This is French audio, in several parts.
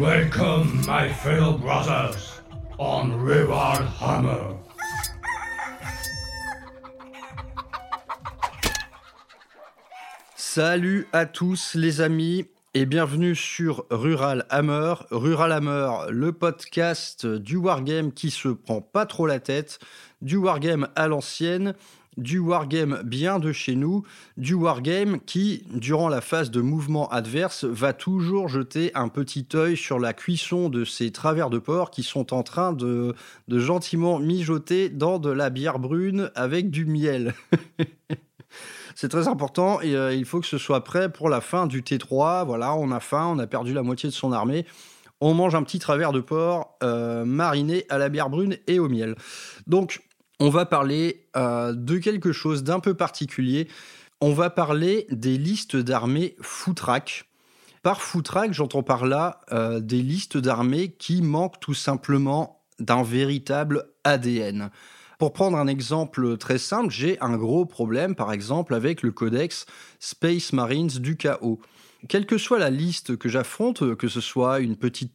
Welcome, my fellow brothers, on Hammer. Salut à tous les amis et bienvenue sur Rural Hammer. Rural Hammer, le podcast du wargame qui se prend pas trop la tête, du wargame à l'ancienne, du wargame bien de chez nous, du wargame qui, durant la phase de mouvement adverse, va toujours jeter un petit œil sur la cuisson de ces travers de porc qui sont en train de, gentiment mijoter dans de la bière brune avec du miel. C'est très important et euh, il faut que ce soit prêt pour la fin du T3. Voilà, on a faim, on a perdu la moitié de son armée. On mange un petit travers de porc euh, mariné à la bière brune et au miel. Donc, on va parler euh, de quelque chose d'un peu particulier. On va parler des listes d'armées foutraques. Par foutraque, j'entends par là euh, des listes d'armées qui manquent tout simplement d'un véritable ADN. Pour prendre un exemple très simple, j'ai un gros problème par exemple avec le codex Space Marines du chaos quelle que soit la liste que j'affronte, que ce soit une petite,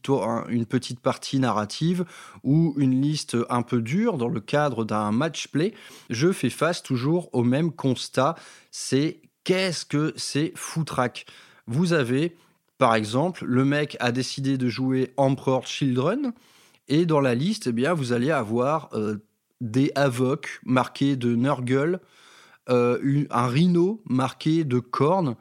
partie narrative ou une liste un peu dure dans le cadre d'un match play, je fais face toujours au même constat, c'est qu'est-ce que c'est foutraque. Vous avez, par exemple, le mec a décidé de jouer Emperor Children, et dans la liste, eh bien, vous allez avoir euh, des Avocs marqués de Nurgle, euh, un Rhino marqué de cornes,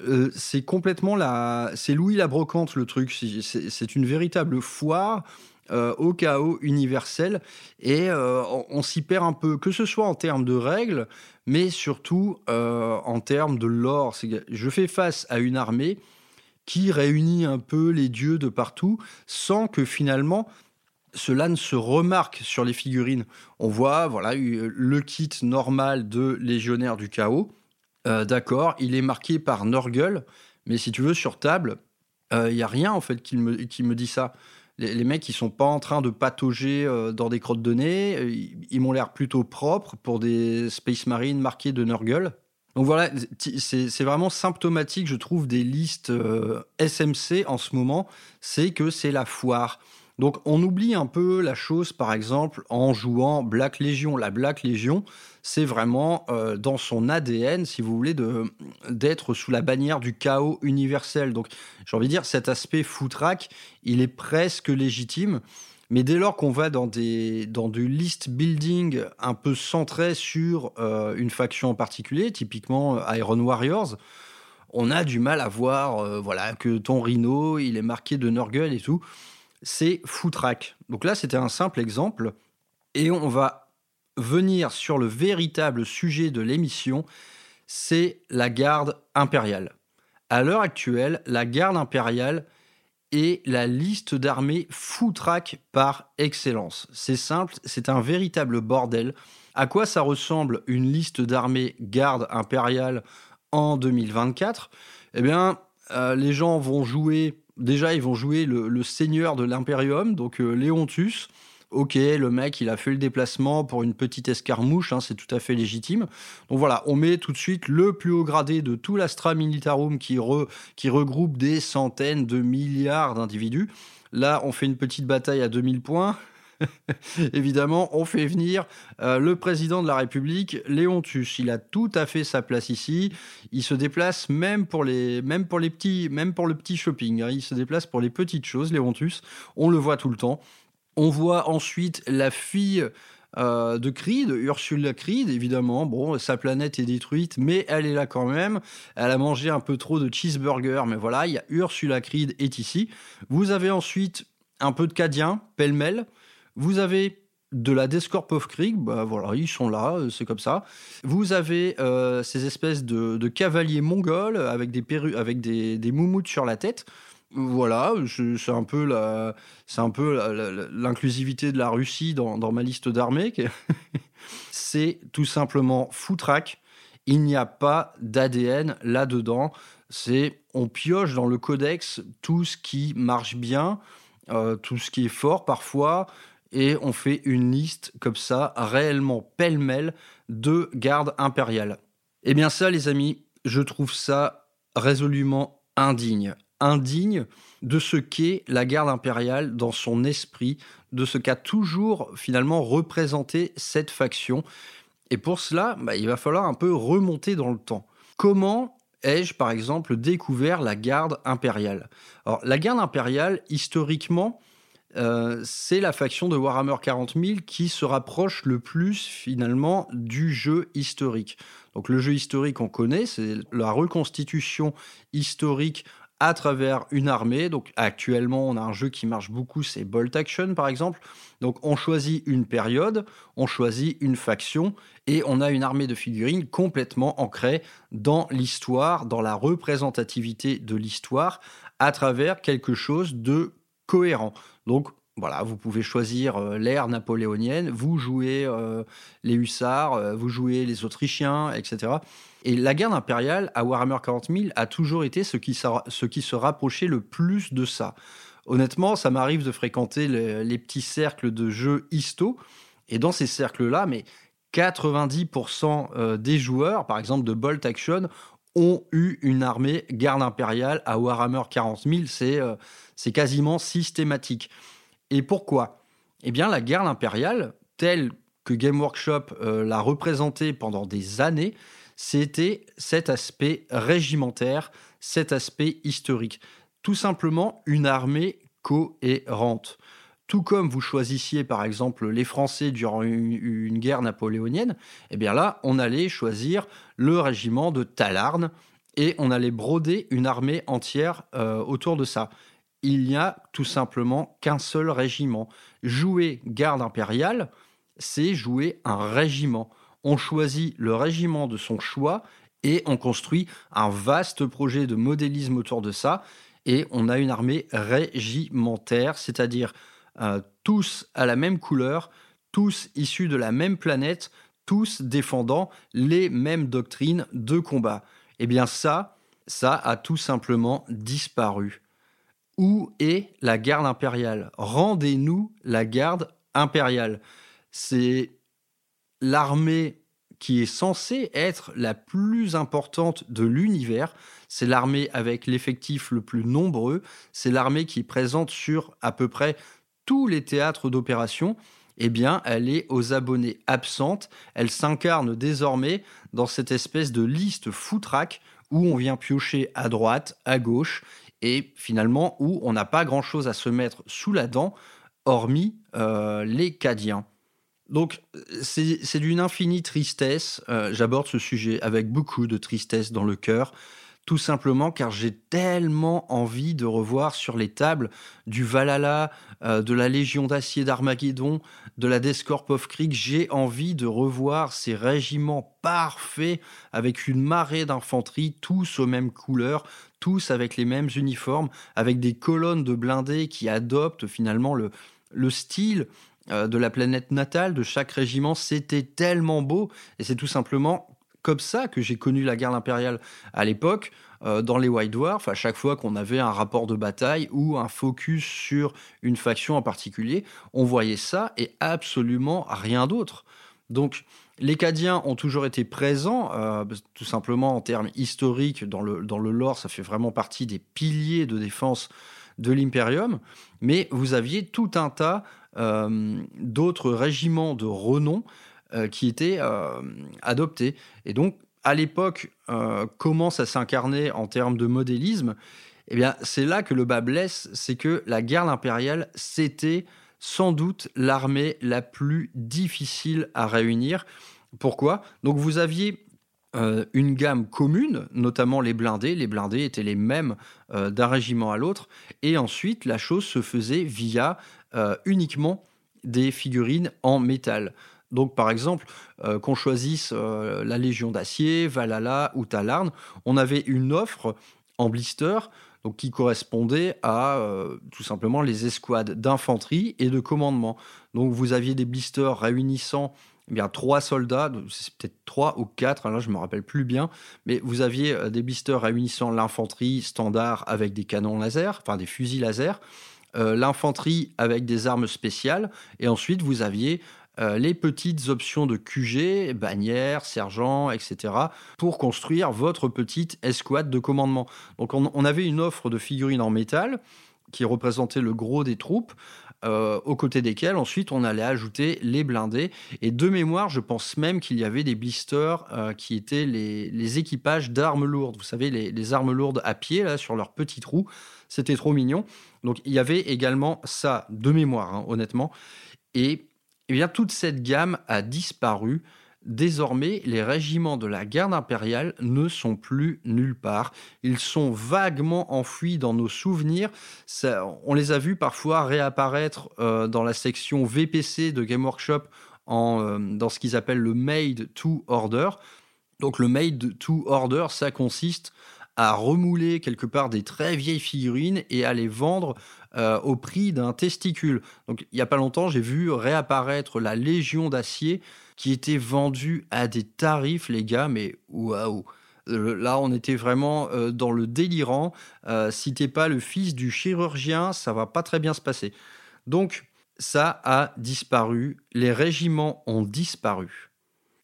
euh, c'est complètement la. C'est Louis la brocante le truc. C'est une véritable foire. Euh, au chaos universel et euh, on, s'y perd un peu, que ce soit en termes de règles, mais surtout en termes de lore. Je fais face à une armée qui réunit un peu les dieux de partout sans que finalement cela ne se remarque sur les figurines. On voit voilà le kit normal de légionnaire du chaos euh, d'accord, il est marqué par Norgul, mais si tu veux, sur table, il euh, n'y a rien en fait qui me, qui me dit ça. Les, mecs, ils sont pas en train de patauger euh, dans des crottes de nez. Ils, m'ont l'air plutôt propres pour des Space Marines marqués de Nurgle. Donc voilà, c'est vraiment symptomatique, je trouve, des listes SMC en ce moment. C'est que c'est la foire. Donc on oublie un peu la chose, par exemple, en jouant Black Legion. La Black Legion, c'est vraiment euh, dans son ADN, si vous voulez, d'être sous la bannière du chaos universel. Donc j'ai envie de dire, cet aspect foutraque, il est presque légitime. Mais dès lors qu'on va dans, des, dans du list building un peu centré sur euh, une faction en particulier, typiquement euh, Iron Warriors, on a du mal à voir voilà, que ton Rhino, il est marqué de Nurgle et tout c'est Footrack. Donc là, c'était un simple exemple. Et on va venir sur le véritable sujet de l'émission, c'est la garde impériale. À l'heure actuelle, la garde impériale est la liste d'armées Footrack par excellence. C'est simple, c'est un véritable bordel. À quoi ça ressemble une liste d'armées garde impériale en 2024 Eh bien, euh, les gens vont jouer déjà, ils vont jouer le, seigneur de l'Imperium, donc euh, Léontus. Ok, le mec, il a fait le déplacement pour une petite escarmouche, hein, c'est tout à fait légitime. Donc voilà, on met tout de suite le plus haut gradé de tout l'Astra Militarum qui, regroupe des centaines de milliards d'individus. Là, on fait une petite bataille à 2000 points. Évidemment, on fait venir euh, le président de la République, Léon Tuche. Il a tout à fait sa place ici. Il se déplace même pour les, même pour les petits, même pour le petit shopping. Hein. Il se déplace pour les petites choses, Léon Tuche. On le voit tout le temps. On voit ensuite la fille euh, de Creed, Ursula Creed, évidemment. Bon, sa planète est détruite, mais elle est là quand même. Elle a mangé un peu trop de cheeseburger, mais voilà, il y a Ursula Creed est ici. Vous avez ensuite un peu de Cadien, pêle-mêle. Vous avez de la Descorp of Krieg, bah voilà, ils sont là, euh, c'est comme ça. Vous avez euh, ces espèces de, cavaliers mongols avec des avec des, des sur la tête. Voilà, c'est un peu la, c'est un peu l'inclusivité de la Russie dans, dans ma liste d'armées. c'est tout simplement foutraque. Il n'y a pas d'ADN là-dedans. C'est on pioche dans le codex tout ce qui marche bien, euh, tout ce qui est fort parfois, et on fait une liste comme ça, réellement pêle-mêle, de gardes impériales. Eh bien ça, les amis, je trouve ça résolument indigne. Indigne de ce qu'est la garde impériale dans son esprit, de ce qu'a toujours finalement représenté cette faction. Et pour cela, bah, il va falloir un peu remonter dans le temps. Comment ai-je par exemple découvert la garde impériale? Alors la garde impériale, historiquement, euh, c'est la faction de Warhammer 40 000 qui se rapproche le plus finalement du jeu historique. Donc le jeu historique, on connaît, c'est la reconstitution historique à travers une armée. Donc actuellement, on a un jeu qui marche beaucoup, c'est Bolt Action par exemple. Donc on choisit une période, on choisit une faction et on a une armée de figurines complètement ancrée dans l'histoire, dans la représentativité de l'histoire à travers quelque chose de cohérent. Donc voilà, vous pouvez choisir euh, l'ère napoléonienne, vous jouez euh, les hussards, euh, vous jouez les Autrichiens, etc. Et la guerre impériale à Warhammer 40 000 a toujours été ce qui, se rapprochait le plus de ça. Honnêtement, ça m'arrive de fréquenter les, petits cercles de jeux histo, et dans ces cercles-là, mais 90% des joueurs, par exemple de Bolt Action, ont eu une armée garde impériale à Warhammer 40 000. C'est quasiment systématique. Et pourquoi? Eh bien, la guerre impériale, telle que Game Workshop euh, l'a représentée pendant des années, c'était cet aspect régimentaire, cet aspect historique. Tout simplement une armée cohérente. Tout comme vous choisissiez par exemple les Français durant une, guerre napoléonienne, eh bien là, on allait choisir le régiment de Talarn et on allait broder une armée entière euh, autour de ça il n'y a tout simplement qu'un seul régiment. Jouer garde impériale, c'est jouer un régiment. On choisit le régiment de son choix et on construit un vaste projet de modélisme autour de ça et on a une armée régimentaire, c'est-à-dire euh, tous à la même couleur, tous issus de la même planète, tous défendant les mêmes doctrines de combat. Eh bien ça, ça a tout simplement disparu. Où est la garde impériale? Rendez-nous la garde impériale. C'est l'armée qui est censée être la plus importante de l'univers. C'est l'armée avec l'effectif le plus nombreux. C'est l'armée qui est présente sur à peu près tous les théâtres d'opération. Eh bien, elle est aux abonnés absentes. Elle s'incarne désormais dans cette espèce de liste foutraque où on vient piocher à droite, à gauche, et finalement où on n'a pas grand-chose à se mettre sous la dent, hormis euh, les Cadiens. Donc c'est d'une infinie tristesse, euh, j'aborde ce sujet avec beaucoup de tristesse dans le cœur, tout simplement car j'ai tellement envie de revoir sur les tables du Valhalla, euh, de la Légion d'acier d'Armageddon, de la Descorp of j'ai envie de revoir ces régiments parfaits avec une marée d'infanterie, tous aux mêmes couleurs, tous avec les mêmes uniformes, avec des colonnes de blindés qui adoptent finalement le, le style euh, de la planète natale de chaque régiment. C'était tellement beau et c'est tout simplement comme ça que j'ai connu la guerre impériale à l'époque. Euh, dans les White Dwarfs, à chaque fois qu'on avait un rapport de bataille ou un focus sur une faction en particulier, on voyait ça et absolument rien d'autre. Donc, les Cadiens ont toujours été présents, euh, tout simplement en termes historiques, dans le, dans le lore, ça fait vraiment partie des piliers de défense de l'Imperium, mais vous aviez tout un tas euh, d'autres régiments de renom qui étaient euh, adoptés. Et donc, à l'époque, euh, comment ça s'incarnait en termes de modélisme Eh bien, c'est là que le bas blesse, c'est que la garde impériale, c'était sans doute l'armée la plus difficile à réunir. Pourquoi? Donc, vous aviez une gamme commune, notamment les blindés. Les blindés étaient les mêmes d'un régiment à l'autre. Et ensuite, la chose se faisait via uniquement des figurines en métal. Donc, par exemple, euh, qu'on choisisse euh, la Légion d'Acier, Valhalla ou Talarn, on avait une offre en blister donc, qui correspondait à euh, tout simplement les escouades d'infanterie et de commandement. Donc, vous aviez des blisters réunissant eh bien trois soldats, c'est peut-être trois ou quatre, hein, là je me rappelle plus bien, mais vous aviez des blisters réunissant l'infanterie standard avec des canons laser, enfin des fusils laser, l'infanterie avec des armes spéciales, et ensuite vous aviez euh, les petites options de QG, bannière, sergent, etc., pour construire votre petite escouade de commandement. Donc on, avait une offre de figurines en métal qui représentait le gros des troupes. Euh, aux côtés desquels ensuite on allait ajouter les blindés. Et de mémoire, je pense même qu'il y avait des blisters euh, qui étaient les, équipages d'armes lourdes. Vous savez, les, armes lourdes à pied, là, sur leurs petits trous. C'était trop mignon. Donc il y avait également ça de mémoire, hein, honnêtement. Et eh bien, toute cette gamme a disparu. Désormais, les régiments de la garde impériale ne sont plus nulle part. Ils sont vaguement enfouis dans nos souvenirs. on les a vus parfois réapparaître euh, dans la section VPC de Game Workshop en, euh, dans ce qu'ils appellent le Made to Order. Donc le Made to Order, ça consiste à remouler quelque part des très vieilles figurines et à les vendre euh, au prix d'un testicule. Donc il n'y a pas longtemps, j'ai vu réapparaître la Légion d'acier qui était vendue à des tarifs, les gars, mais waouh! Là, on était vraiment euh, dans le délirant. Euh, si t'es pas le fils du chirurgien, ça va pas très bien se passer. Donc, ça a disparu. Les régiments ont disparu.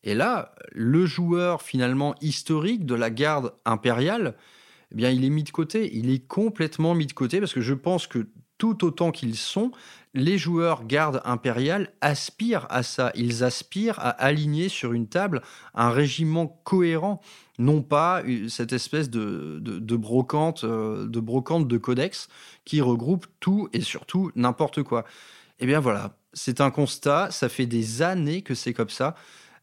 Et là, le joueur finalement historique de la garde impériale, eh bien, il est mis de côté. Il est complètement mis de côté parce que je pense que tout autant qu'ils sont, les joueurs garde impériale aspirent à ça. Ils aspirent à aligner sur une table un régiment cohérent, non pas cette espèce de, brocante, euh, de brocante de codex qui regroupe tout et surtout n'importe quoi. Eh bien voilà, c'est un constat. Ça fait des années que c'est comme ça.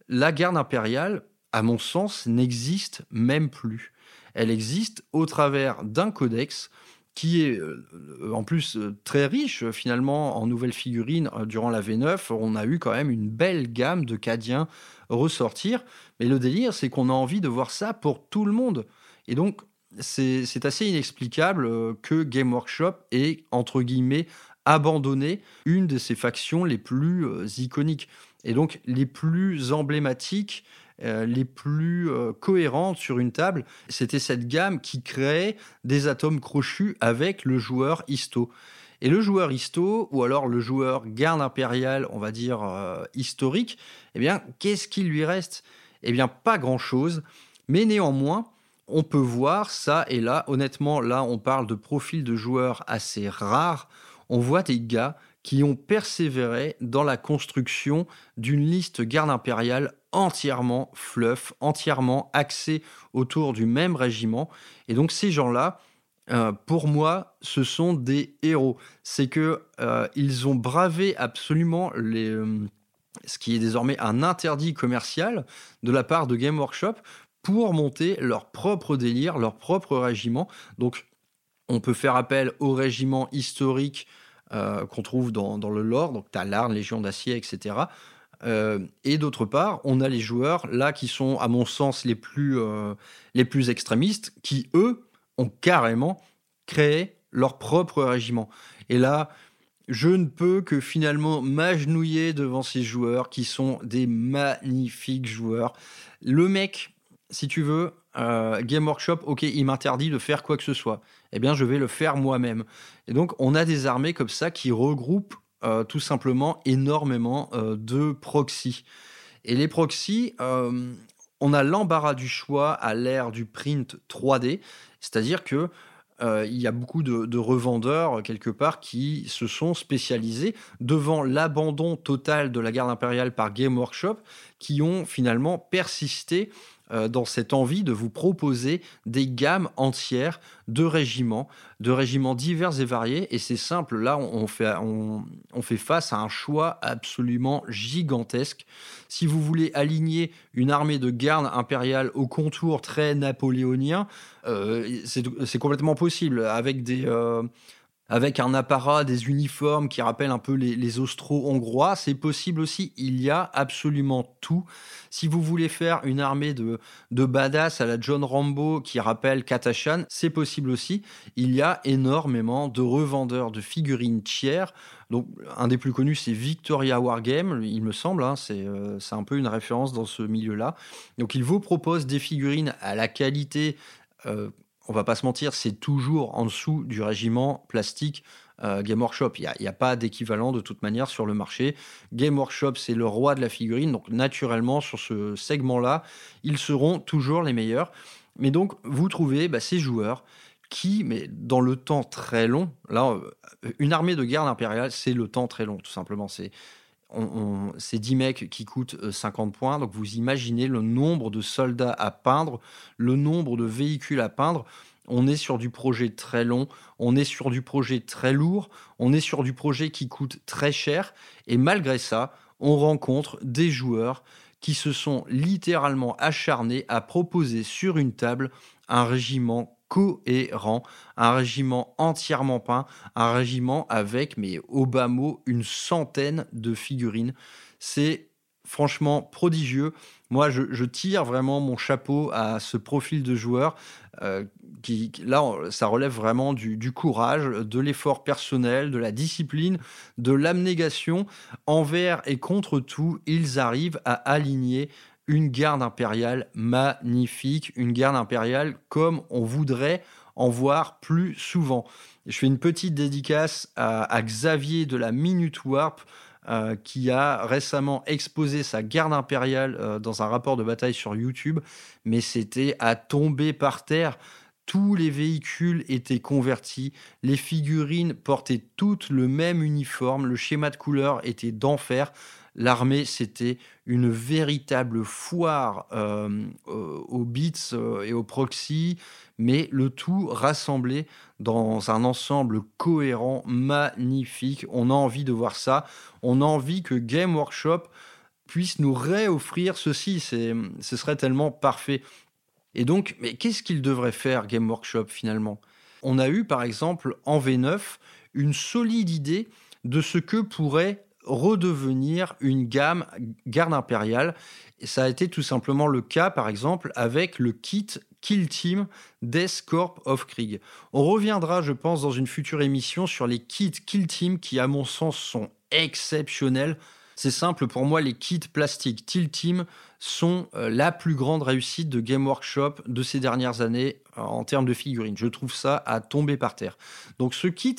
La garde impériale, à mon sens, n'existe même plus elle existe au travers d'un codex qui est euh, en plus euh, très riche finalement en nouvelles figurines euh, durant la V9. On a eu quand même une belle gamme de Cadiens ressortir. Mais le délire, c'est qu'on a envie de voir ça pour tout le monde. Et donc, c'est assez inexplicable que Game Workshop ait, entre guillemets, abandonné une de ses factions les plus iconiques. Et donc, les plus emblématiques euh, les plus euh, cohérentes sur une table. C'était cette gamme qui créait des atomes crochus avec le joueur histo. Et le joueur histo, ou alors le joueur garde impériale, on va dire euh, historique, eh bien, qu'est-ce qu'il lui reste? Eh bien, pas grand-chose. Mais néanmoins, on peut voir ça et là. Honnêtement, là, on parle de profils de joueurs assez rares. On voit des gars qui ont persévéré dans la construction d'une liste garde impériale entièrement fluff, entièrement axé autour du même régiment. Et donc ces gens-là, euh, pour moi, ce sont des héros. C'est que euh, ils ont bravé absolument euh, ce qui est désormais un interdit commercial de la part de Game Workshop pour monter leur propre délire, leur propre régiment. Donc, on peut faire appel au régiment historique qu'on trouve dans, le lore, donc Talarn, Légion d'Acier, etc. Euh, et d'autre part, on a les joueurs là qui sont, à mon sens, les plus, euh, les plus extrémistes, qui eux ont carrément créé leur propre régiment. Et là, je ne peux que finalement m'agenouiller devant ces joueurs qui sont des magnifiques joueurs. Le mec, si tu veux, euh, Game Workshop, ok, il m'interdit de faire quoi que ce soit. Eh bien, je vais le faire moi-même. Et donc, on a des armées comme ça qui regroupent euh, tout simplement énormément euh, de proxys. Et les proxys, euh, on a l'embarras du choix à l'ère du print 3D, c'est-à-dire que il y a beaucoup de, revendeurs quelque part qui se sont spécialisés devant l'abandon total de la garde impériale par Game Workshop, qui ont finalement persisté dans cette envie de vous proposer des gammes entières de régiments, de régiments divers et variés. Et c'est simple, là, on fait, on, fait face à un choix absolument gigantesque. Si vous voulez aligner une armée de garde impériale au contour très napoléonien, euh, c'est complètement possible avec des... Euh, avec un apparat, des uniformes qui rappellent un peu les, Austro-Hongrois. C'est possible aussi, il y a absolument tout. Si vous voulez faire une armée de, de badass à la John Rambo qui rappelle Katashan, c'est possible aussi. Il y a énormément de revendeurs de figurines tiers. Donc, un des plus connus, c'est Victoria Wargame, il me semble. Hein, euh, c'est un peu une référence dans ce milieu-là. Donc, il vous propose des figurines à la qualité euh, on va pas se mentir, c'est toujours en dessous du régiment plastique euh, Game Workshop. Il n'y a, pas d'équivalent de toute manière sur le marché. Game Workshop, c'est le roi de la figurine. Donc, naturellement, sur ce segment-là, ils seront toujours les meilleurs. Mais donc, vous trouvez bah, ces joueurs qui, mais dans le temps très long, là, euh, une armée de garde impériale, c'est le temps très long, tout simplement. C'est on, 10 mecs qui coûtent 50 euh, points. Donc vous imaginez le nombre de soldats à peindre, le nombre de véhicules à peindre. On est sur du projet très long, on est sur du projet très lourd, on est sur du projet qui coûte très cher. Et malgré ça, on rencontre des joueurs qui se sont littéralement acharnés à proposer sur une table un régiment cohérent, un régiment entièrement peint, un régiment avec, mais au bas mot, une centaine de figurines. C'est franchement prodigieux. Moi, je, tire vraiment mon chapeau à ce profil de joueur euh, qui, là, ça relève vraiment du, du courage, de l'effort personnel, de la discipline, de l'abnégation. Envers et contre tout, ils arrivent à aligner une garde impériale magnifique, une garde impériale comme on voudrait en voir plus souvent. Je fais une petite dédicace à, Xavier de la Minute Warp. Euh, qui a récemment exposé sa garde impériale euh, dans un rapport de bataille sur YouTube, mais c'était à tomber par terre. Tous les véhicules étaient convertis, les figurines portaient toutes le même uniforme, le schéma de couleur était d'enfer. L'armée, c'était une véritable foire euh, aux bits euh, et aux proxys, mais le tout rassemblé dans un ensemble cohérent, magnifique. On a envie de voir ça. On a envie que Game Workshop puisse nous réoffrir ceci. Ce serait tellement parfait. Et donc, mais qu'est-ce qu'il devrait faire Game Workshop finalement? On a eu par exemple en V9 une solide idée de ce que pourrait redevenir une gamme garde impériale. Et ça a été tout simplement le cas, par exemple, avec le kit Kill Team Death Corp of Krieg. On reviendra, je pense, dans une future émission sur les kits Kill Team qui, à mon sens, sont exceptionnels. C'est simple, pour moi, les kits plastiques Kill Team sont euh, la plus grande réussite de Game Workshop de ces dernières années euh, en termes de figurines. Je trouve ça à tomber par terre. Donc ce kit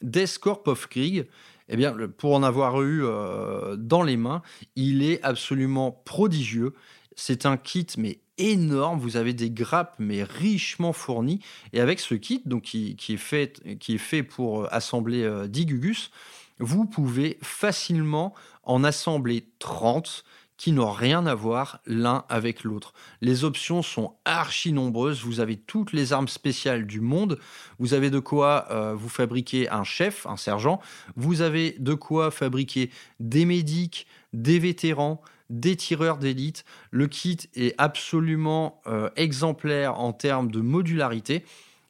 Death Corp of Krieg, eh bien, pour en avoir eu euh, dans les mains, il est absolument prodigieux. C'est un kit, mais énorme. Vous avez des grappes, mais richement fournies. Et avec ce kit, donc qui, est, fait, qui est fait pour euh, assembler 10 euh, Gugus, vous pouvez facilement en assembler 30 qui n'ont rien à voir l'un avec l'autre. Les options sont archi nombreuses, vous avez toutes les armes spéciales du monde, vous avez de quoi euh, vous fabriquer un chef, un sergent, vous avez de quoi fabriquer des médics, des vétérans, des tireurs d'élite. Le kit est absolument euh, exemplaire en termes de modularité.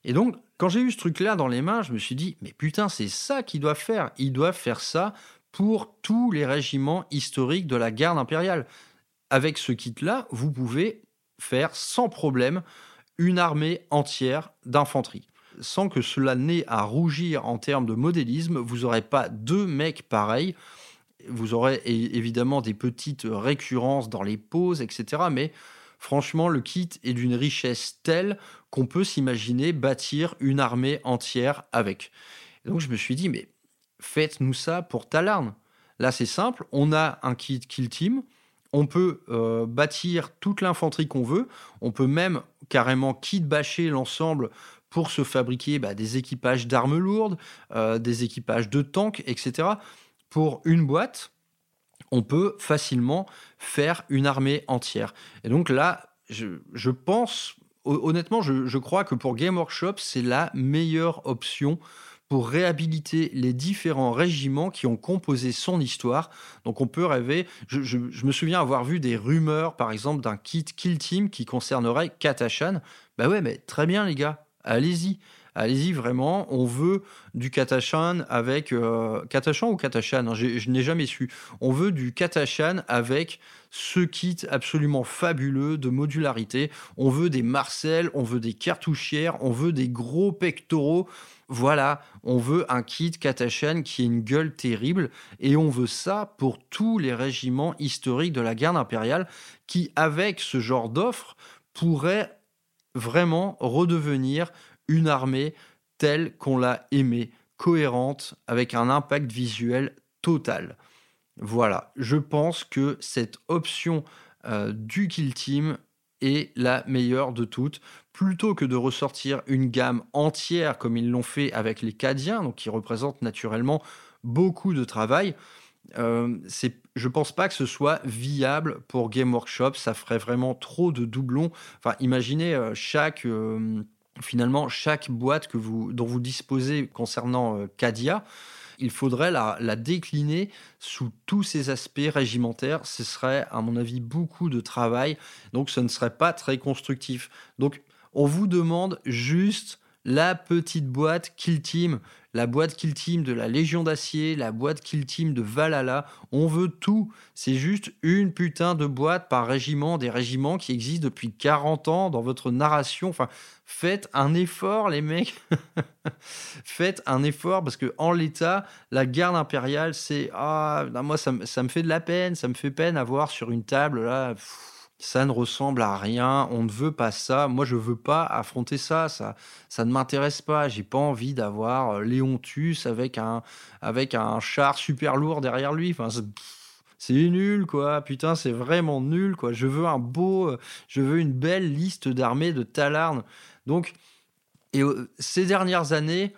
Et donc, quand j'ai eu ce truc-là dans les mains, je me suis dit, mais putain, c'est ça qu'ils doivent faire. Ils doivent faire ça pour tous les régiments historiques de la garde impériale. Avec ce kit-là, vous pouvez faire sans problème une armée entière d'infanterie. Sans que cela n'ait à rougir en termes de modélisme, vous n'aurez pas deux mecs pareils. Vous aurez évidemment des petites récurrences dans les poses, etc. Mais franchement, le kit est d'une richesse telle qu'on peut s'imaginer bâtir une armée entière avec. donc je me suis dit, mais faites-nous ça pour Talarn. Là, c'est simple, on a un kit Kill Team, on peut euh, bâtir toute l'infanterie qu'on veut, on peut même carrément kit bâcher l'ensemble pour se fabriquer bah, des équipages d'armes lourdes, euh, des équipages de tanks, etc. Pour une boîte, on peut facilement faire une armée entière. Et donc là, je, pense, honnêtement, je, je, crois que pour Game Workshop, c'est la meilleure option pour réhabiliter les différents régiments qui ont composé son histoire. Donc on peut rêver, je, me souviens avoir vu des rumeurs par exemple d'un kit Kill Team qui concernerait Katashan. Bah ouais, mais très bien les gars, allez-y. Allez-y vraiment, on veut du Katashan avec euh, Katashan ou Katashan, hein, je n'ai jamais su. On veut du Katashan avec ce kit absolument fabuleux de modularité. On veut des Marcel, on veut des cartouchières, on veut des gros pectoraux. Voilà, on veut un kit Katashan qui ait une gueule terrible et on veut ça pour tous les régiments historiques de la garde impériale qui, avec ce genre d'offre, pourraient vraiment redevenir une armée telle qu'on l'a aimée, cohérente, avec un impact visuel total. Voilà, je pense que cette option euh, du Kill Team est la meilleure de toutes. Plutôt que de ressortir une gamme entière comme ils l'ont fait avec les Cadiens, qui représentent naturellement beaucoup de travail, euh, c'est, je pense pas que ce soit viable pour Game Workshop. Ça ferait vraiment trop de doublons. Enfin, imaginez euh, chaque euh, finalement chaque boîte que vous, dont vous disposez concernant Cadia. Il faudrait la, décliner sous tous ses aspects régimentaires. Ce serait, à mon avis, beaucoup de travail. Donc, ce ne serait pas très constructif. Donc, on vous demande juste la petite boîte Kill Team, la boîte Kill Team de la Légion d'Acier, la boîte Kill Team de Valhalla. On veut tout. C'est juste une putain de boîte par régiment, des régiments qui existent depuis 40 ans dans votre narration. Enfin, faites un effort, les mecs. faites un effort parce que en l'état, la garde impériale, c'est ah, moi ça, me fait de la peine, ça me fait peine à voir sur une table là ça ne ressemble à rien, on ne veut pas ça. Moi, je veux pas affronter ça, ça, ça ne m'intéresse pas. J'ai pas envie d'avoir euh, Léontus avec un, avec un char super lourd derrière lui. Enfin, c'est nul, quoi. Putain, c'est vraiment nul, quoi. Je veux un beau, euh, je veux une belle liste d'armées de Talarn. Donc, et euh, ces dernières années,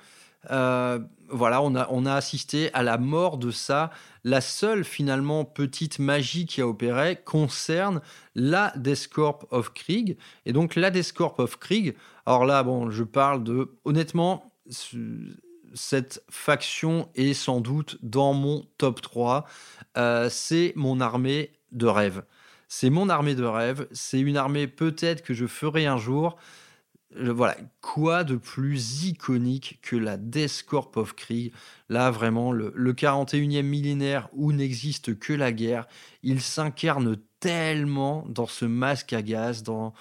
voilà, on a, on a assisté à la mort de ça. La seule finalement petite magie qui a opéré concerne la Descorp of Krieg. Et donc la Descorp of Krieg, alors là, bon, je parle de... Honnêtement, cette faction est sans doute dans mon top 3. Euh, c'est mon armée de rêve. C'est mon armée de rêve. C'est une armée peut-être que je ferai un jour voilà, quoi de plus iconique que la Death Corp of Krieg? Là, vraiment, le, 41e millénaire où n'existe que la guerre, il s'incarne tellement dans ce masque à gaz, dans,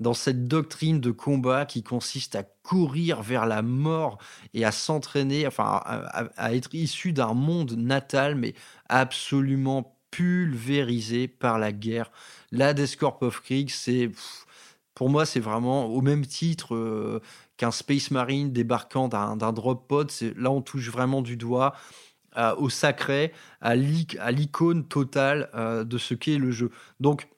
dans cette doctrine de combat qui consiste à courir vers la mort et à s'entraîner, enfin, à, être issu d'un monde natal, mais absolument pulvérisé par la guerre. La Death Corp of Krieg, c'est pour moi, c'est vraiment au même titre euh, qu'un Space Marine débarquant d'un drop pod. Là, on touche vraiment du doigt euh, au sacré, à l'icône totale euh, de ce qu'est le jeu. Donc,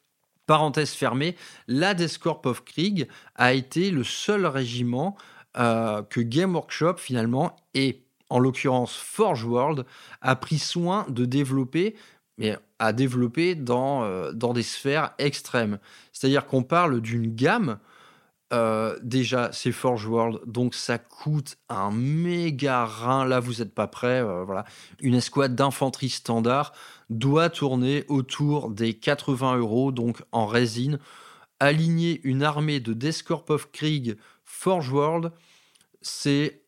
parenthèse fermée, la Death Corp of Krieg a été le seul régiment que Game Workshop, finalement, et en l'occurrence Forge World, a pris soin de développer mais à développer dans, euh, dans des sphères extrêmes. C'est-à-dire qu'on parle d'une gamme, euh, déjà c'est Forge World, donc ça coûte un méga rein, là vous n'êtes pas prêt, euh, voilà. Une escouade d'infanterie standard doit tourner autour des 80 euros, donc en résine. Aligner une armée de of Krieg Forge World, c'est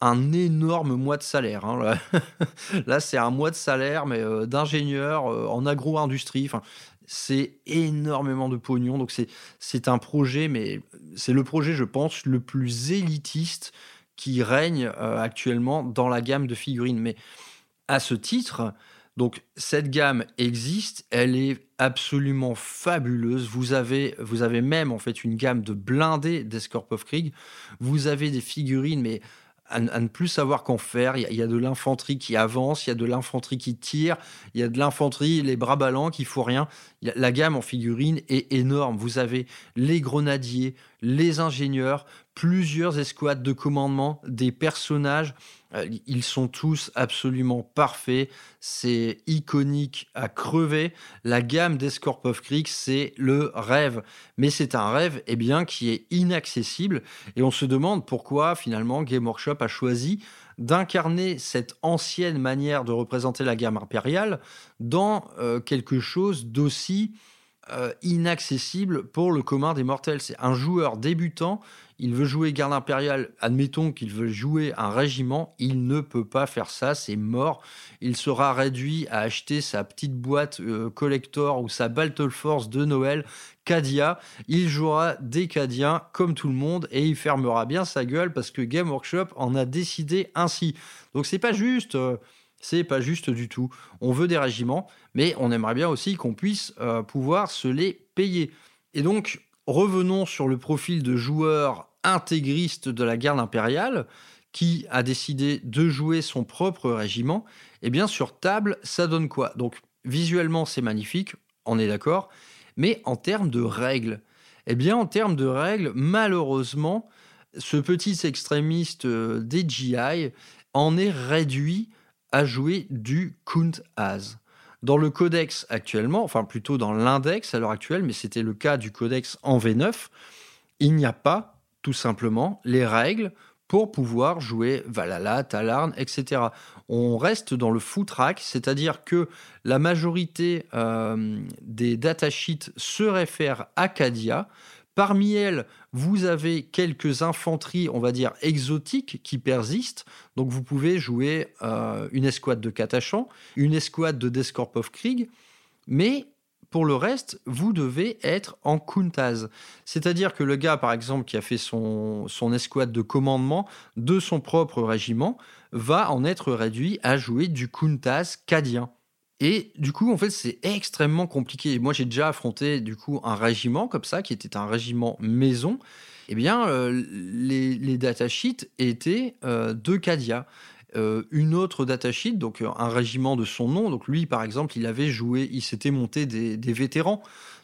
un énorme mois de salaire. Hein, là, c'est un mois de salaire, mais euh, d'ingénieur euh, en agro-industrie. C'est énormément de pognon. Donc, c'est un projet, mais c'est le projet, je pense, le plus élitiste qui règne euh, actuellement dans la gamme de figurines. Mais à ce titre, donc cette gamme existe, elle est absolument fabuleuse. Vous avez, vous avez même en fait une gamme de blindés d'Escorp of Krieg. Vous avez des figurines, mais à, ne plus savoir qu'en faire. Il y, a, de l'infanterie qui avance, il y a de l'infanterie qui tire, il y a de l'infanterie, les bras ballants qui font rien. La gamme en figurines est énorme. Vous avez les grenadiers, les ingénieurs, plusieurs escouades de commandement, des personnages. Euh, ils sont tous absolument parfaits. C'est iconique à crever. La gamme d'Escorp of Creek, c'est le rêve. Mais c'est un rêve eh bien, qui est inaccessible. Et on se demande pourquoi finalement Game Workshop a choisi d'incarner cette ancienne manière de représenter la gamme impériale dans euh, quelque chose d'aussi euh, inaccessible pour le commun des mortels. C'est un joueur débutant, il veut jouer garde impériale, admettons qu'il veut jouer un régiment, il ne peut pas faire ça, c'est mort. Il sera réduit à acheter sa petite boîte euh, collector ou sa Battle Force de Noël Cadia. Il jouera des Cadiens comme tout le monde et il fermera bien sa gueule parce que Game Workshop en a décidé ainsi. Donc c'est pas juste. Euh, c'est pas juste du tout. On veut des régiments, mais on aimerait bien aussi qu'on puisse euh, pouvoir se les payer. Et donc, revenons sur le profil de joueur intégriste de la garde impériale qui a décidé de jouer son propre régiment. Eh bien, sur table, ça donne quoi? Donc, visuellement, c'est magnifique, on est d'accord, mais en termes de règles, eh bien, en termes de règles, malheureusement, ce petit extrémiste euh, des GI en est réduit à jouer du Count As. Dans le codex actuellement, enfin plutôt dans l'index à l'heure actuelle, mais c'était le cas du codex en V9, il n'y a pas tout simplement les règles pour pouvoir jouer Valhalla, Talarn, etc. On reste dans le track, c'est-à-dire que la majorité euh, des datasheets se réfèrent à Cadia. Parmi elles, vous avez quelques infanteries, on va dire exotiques, qui persistent. Donc vous pouvez jouer euh, une escouade de Katachan, une escouade de Descorp of Krieg, mais pour le reste, vous devez être en Kuntaz. C'est-à-dire que le gars, par exemple, qui a fait son, escouade de commandement de son propre régiment, va en être réduit à jouer du Kuntaz cadien. Et du coup, en fait, c'est extrêmement compliqué. Moi, j'ai déjà affronté du coup un régiment comme ça, qui était un régiment maison. Eh bien, euh, les, les datasheets étaient euh, de Cadia. Euh, une autre datasheet, donc un régiment de son nom. Donc lui, par exemple, il avait joué, il s'était monté des, vétérans.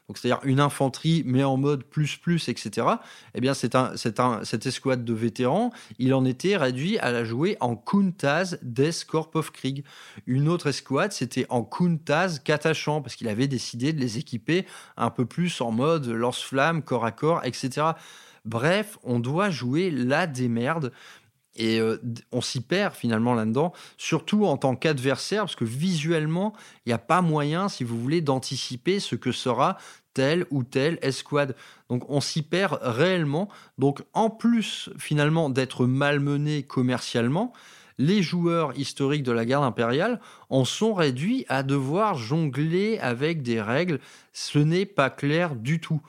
Donc c'est-à-dire une infanterie, mais en mode plus plus, etc. Eh bien, c'est un, c'est un, cette escouade de vétérans, il en était réduit à la jouer en Kuntaz des Corp of Krieg. Une autre escouade, c'était en Kuntaz Katachan, parce qu'il avait décidé de les équiper un peu plus en mode lance-flamme, corps à corps, etc. Bref, on doit jouer la démerde. Et euh, on s'y perd finalement là-dedans, surtout en tant qu'adversaire, parce que visuellement, il n'y a pas moyen, si vous voulez, d'anticiper ce que sera telle ou telle escouade. Donc on s'y perd réellement. Donc en plus finalement d'être malmené commercialement, les joueurs historiques de la garde impériale en sont réduits à devoir jongler avec des règles. Ce n'est pas clair du tout.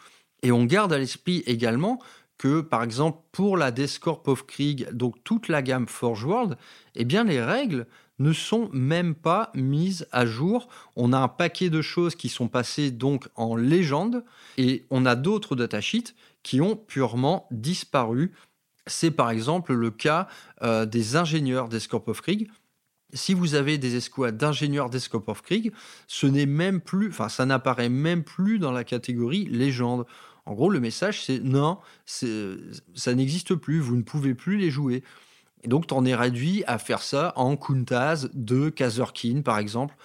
Et on garde à l'esprit également que, par exemple, pour la Descorp of Krieg, donc toute la gamme Forge World, eh bien, les règles ne sont même pas mises à jour. On a un paquet de choses qui sont passées donc en légende et on a d'autres datasheets qui ont purement disparu. C'est par exemple le cas euh, des ingénieurs d'Escorp of Krieg. Si vous avez des escouades d'ingénieurs d'Escorp of Krieg, ce n'est même plus, enfin, ça n'apparaît même plus dans la catégorie légende. En gros, le message, c'est non, ça n'existe plus, vous ne pouvez plus les jouer. Et donc, tu en es réduit à faire ça en Kuntaz de Kazerkin, par exemple.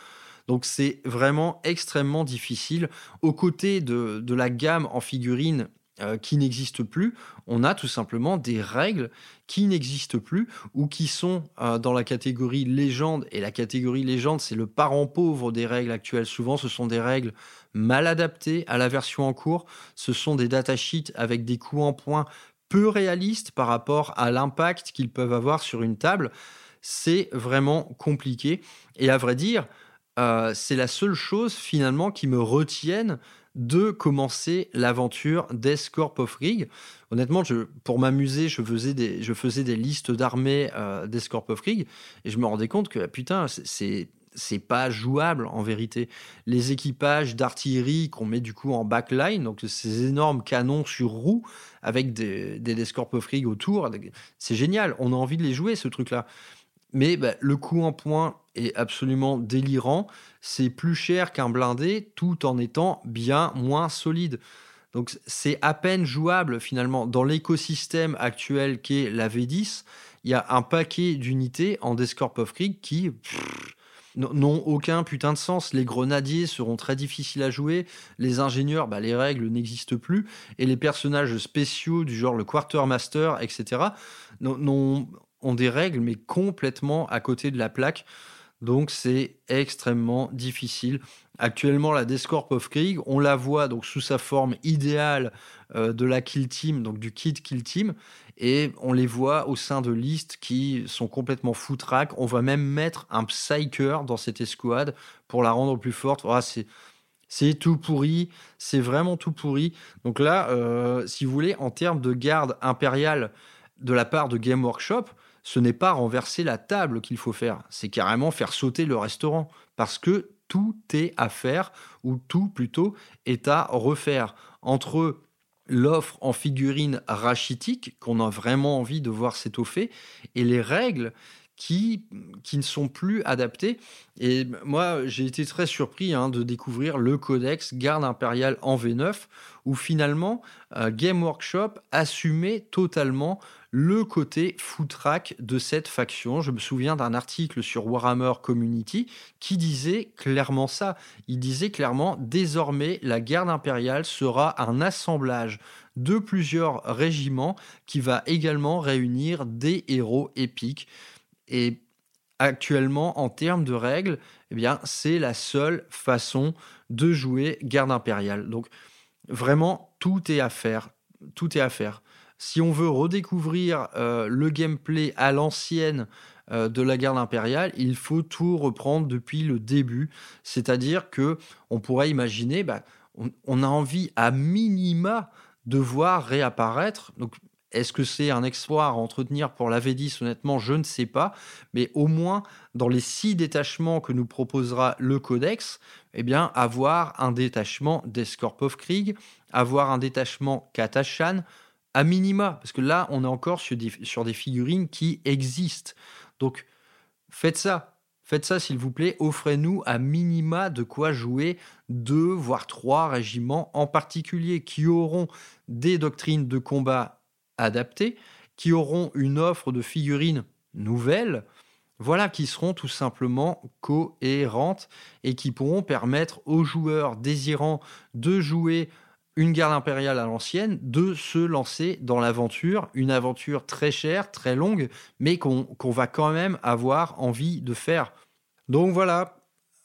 Donc, c'est vraiment extrêmement difficile. Aux côtés de, la gamme en figurines qui n'existe plus, on a tout simplement des règles qui n'existent plus ou qui sont euh, dans la catégorie légende. Et la catégorie légende, c'est le parent pauvre des règles actuelles. Souvent, ce sont des règles mal adaptées à la version en cours. Ce sont des datasheets avec des coups en point peu réalistes par rapport à l'impact qu'ils peuvent avoir sur une table. C'est vraiment compliqué. Et à vrai dire, euh, c'est la seule chose finalement qui me retienne de commencer l'aventure d'Escorp of Rig. Honnêtement, pour m'amuser, je faisais des, des listes d'armées euh, d'Escorp of Rig et je me rendais compte que putain, c'est c'est pas jouable en vérité. Les équipages d'artillerie qu'on met du coup en backline, donc ces énormes canons sur roues avec des, des Escorp of Rig autour, c'est génial. On a envie de les jouer ce truc-là. Mais bah, le coup en point est absolument délirant. C'est plus cher qu'un blindé tout en étant bien moins solide. Donc c'est à peine jouable finalement dans l'écosystème actuel qu'est la V10. Il y a un paquet d'unités en Descorp of Krieg qui n'ont aucun putain de sens. Les grenadiers seront très difficiles à jouer. Les ingénieurs, bah, les règles n'existent plus. Et les personnages spéciaux du genre le Quartermaster, etc., n'ont ont des règles, mais complètement à côté de la plaque. Donc c'est extrêmement difficile. Actuellement, la Descorp of Krieg, on la voit donc sous sa forme idéale euh, de la Kill Team, donc du kit Kill Team, et on les voit au sein de listes qui sont complètement foutraques. On va même mettre un Psyker dans cette escouade pour la rendre plus forte. C'est c'est tout pourri, c'est vraiment tout pourri. Donc là, euh, si vous voulez, en termes de garde impériale de la part de Game Workshop, ce n'est pas renverser la table qu'il faut faire, c'est carrément faire sauter le restaurant, parce que tout est à faire, ou tout plutôt est à refaire. Entre l'offre en figurines rachitique qu'on a vraiment envie de voir s'étoffer et les règles qui, qui ne sont plus adaptées. Et moi, j'ai été très surpris hein, de découvrir le codex Garde impériale en V9, où finalement, euh, Game Workshop assumait totalement le côté footrack de cette faction. Je me souviens d'un article sur Warhammer Community qui disait clairement ça. Il disait clairement, désormais, la garde impériale sera un assemblage de plusieurs régiments qui va également réunir des héros épiques. Et actuellement, en termes de règles, eh c'est la seule façon de jouer garde impériale. Donc, vraiment, tout est à faire. Tout est à faire. Si on veut redécouvrir euh, le gameplay à l'ancienne euh, de la garde impériale, il faut tout reprendre depuis le début. C'est-à-dire que on pourrait imaginer, bah, on, a envie à minima de voir réapparaître. Donc, est-ce que c'est un exploit à entretenir pour la V10 Honnêtement, je ne sais pas. Mais au moins, dans les six détachements que nous proposera le Codex, eh bien, avoir un détachement d'Escorp Krieg, avoir un détachement Katashan, à minima, parce que là, on est encore sur des, sur des figurines qui existent. Donc, faites ça. Faites ça, s'il vous plaît. Offrez-nous à minima de quoi jouer deux, voire trois régiments en particulier qui auront des doctrines de combat adaptées, qui auront une offre de figurines nouvelles, voilà, qui seront tout simplement cohérentes et qui pourront permettre aux joueurs désirant de jouer une garde impériale à l'ancienne, de se lancer dans l'aventure, une aventure très chère, très longue, mais qu'on va quand même avoir envie de faire. Donc voilà,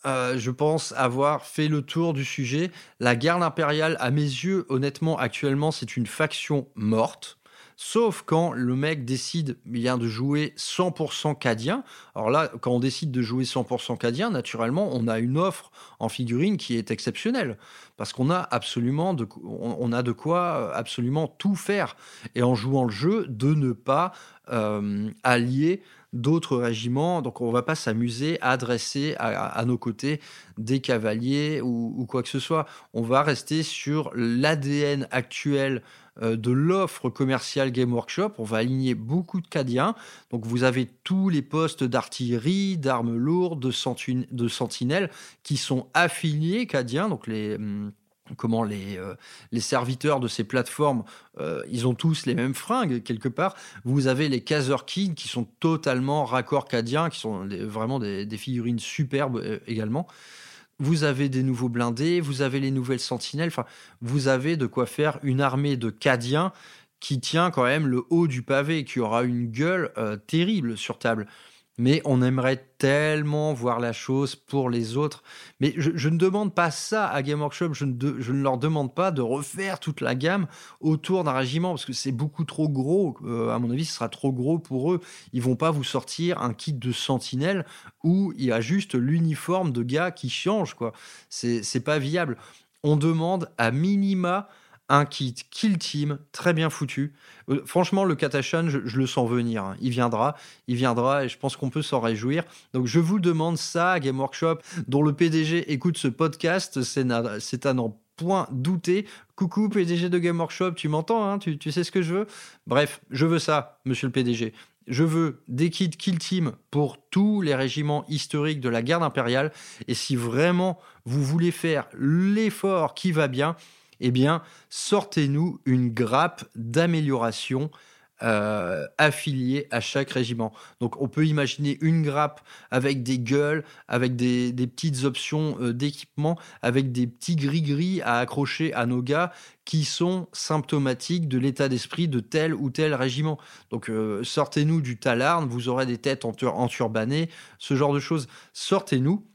euh, je pense avoir fait le tour du sujet. La garde impériale, à mes yeux, honnêtement, actuellement, c'est une faction morte. Sauf quand le mec décide bien de jouer 100% cadien. Alors là, quand on décide de jouer 100% cadien, naturellement, on a une offre en figurine qui est exceptionnelle. Parce qu'on a absolument de, on a de quoi euh, absolument tout faire. Et en jouant le jeu, de ne pas euh, allier d'autres régiments. Donc on va pas s'amuser à dresser à, nos côtés des cavaliers ou, quoi que ce soit. On va rester sur l'ADN actuel de l'offre commerciale Game Workshop. On va aligner beaucoup de cadiens. Donc vous avez tous les postes d'artillerie, d'armes lourdes, de, sentinelles qui sont affiliés cadiens. Donc les hum, comment les, euh, les serviteurs de ces plateformes, euh, ils ont tous les mêmes fringues quelque part. Vous avez les Kaiser King qui sont totalement raccord cadiens, qui sont vraiment des, figurines superbes également vous avez des nouveaux blindés, vous avez les nouvelles sentinelles, enfin, vous avez de quoi faire une armée de Cadiens qui tient quand même le haut du pavé, qui aura une gueule euh, terrible sur table mais on aimerait tellement voir la chose pour les autres. Mais je, ne demande pas ça à Game Workshop, je ne, je ne, leur demande pas de refaire toute la gamme autour d'un régiment, parce que c'est beaucoup trop gros. Euh, à mon avis, ce sera trop gros pour eux. Ils vont pas vous sortir un kit de sentinelle où il y a juste l'uniforme de gars qui change. quoi. C'est pas viable. On demande à minima un kit Kill Team très bien foutu. Euh, franchement, le Katashan, je, le sens venir. Hein. Il viendra, il viendra et je pense qu'on peut s'en réjouir. Donc, je vous demande ça, Game Workshop, dont le PDG écoute ce podcast, c'est à n'en point douter. Coucou PDG de Game Workshop, tu m'entends hein tu, tu sais ce que je veux? Bref, je veux ça, monsieur le PDG. Je veux des kits Kill Team pour tous les régiments historiques de la garde impériale. Et si vraiment vous voulez faire l'effort qui va bien, eh bien, sortez-nous une grappe d'amélioration euh, affiliée à chaque régiment. Donc, on peut imaginer une grappe avec des gueules, avec des, petites options euh, d'équipement, avec des petits gris-gris à accrocher à nos gars qui sont symptomatiques de l'état d'esprit de tel ou tel régiment. Donc, euh, sortez-nous du talarn, vous aurez des têtes enturbanées, ce genre de choses. Sortez-nous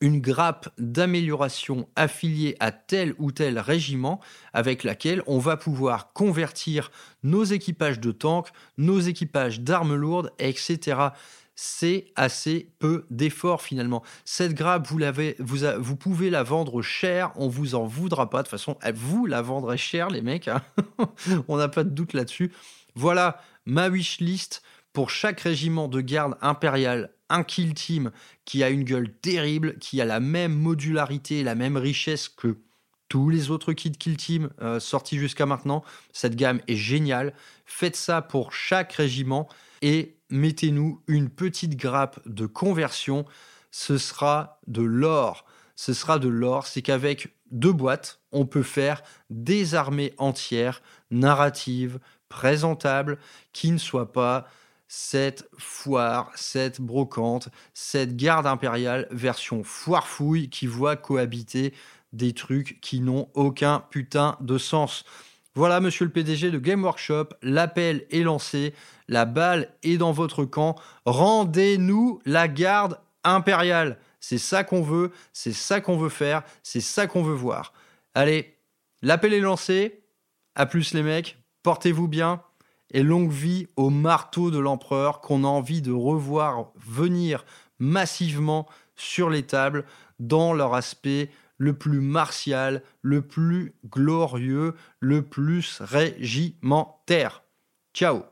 une grappe d'amélioration affiliée à tel ou tel régiment avec laquelle on va pouvoir convertir nos équipages de tanks, nos équipages d'armes lourdes, etc. C'est assez peu d'efforts finalement. Cette grappe, vous, pouvez la vendre cher, on vous en voudra pas. De toute façon, vous la vendrez cher, les mecs. Hein. on n'a pas de doute là-dessus. Voilà ma wish list pour chaque régiment de garde impériale un kill team qui a une gueule terrible, qui a la même modularité, la même richesse que tous les autres kits Kill Team euh, sortis jusqu'à maintenant. Cette gamme est géniale. Faites ça pour chaque régiment et mettez-nous une petite grappe de conversion. Ce sera de l'or. Ce sera de l'or. C'est qu'avec deux boîtes, on peut faire des armées entières, narratives, présentables, qui ne soient pas cette foire, cette brocante, cette garde impériale version foire fouille qui voit cohabiter des trucs qui n'ont aucun putain de sens. Voilà, monsieur le PDG de Game Workshop, l'appel est lancé, la balle est dans votre camp. Rendez-nous la garde impériale. C'est ça qu'on veut, c'est ça qu'on veut faire, c'est ça qu'on veut voir. Allez, l'appel est lancé. À plus les mecs, portez-vous bien et longue vie au marteau de l'empereur qu'on a envie de revoir venir massivement sur les tables dans leur aspect le plus martial, le plus glorieux, le plus régimentaire. Ciao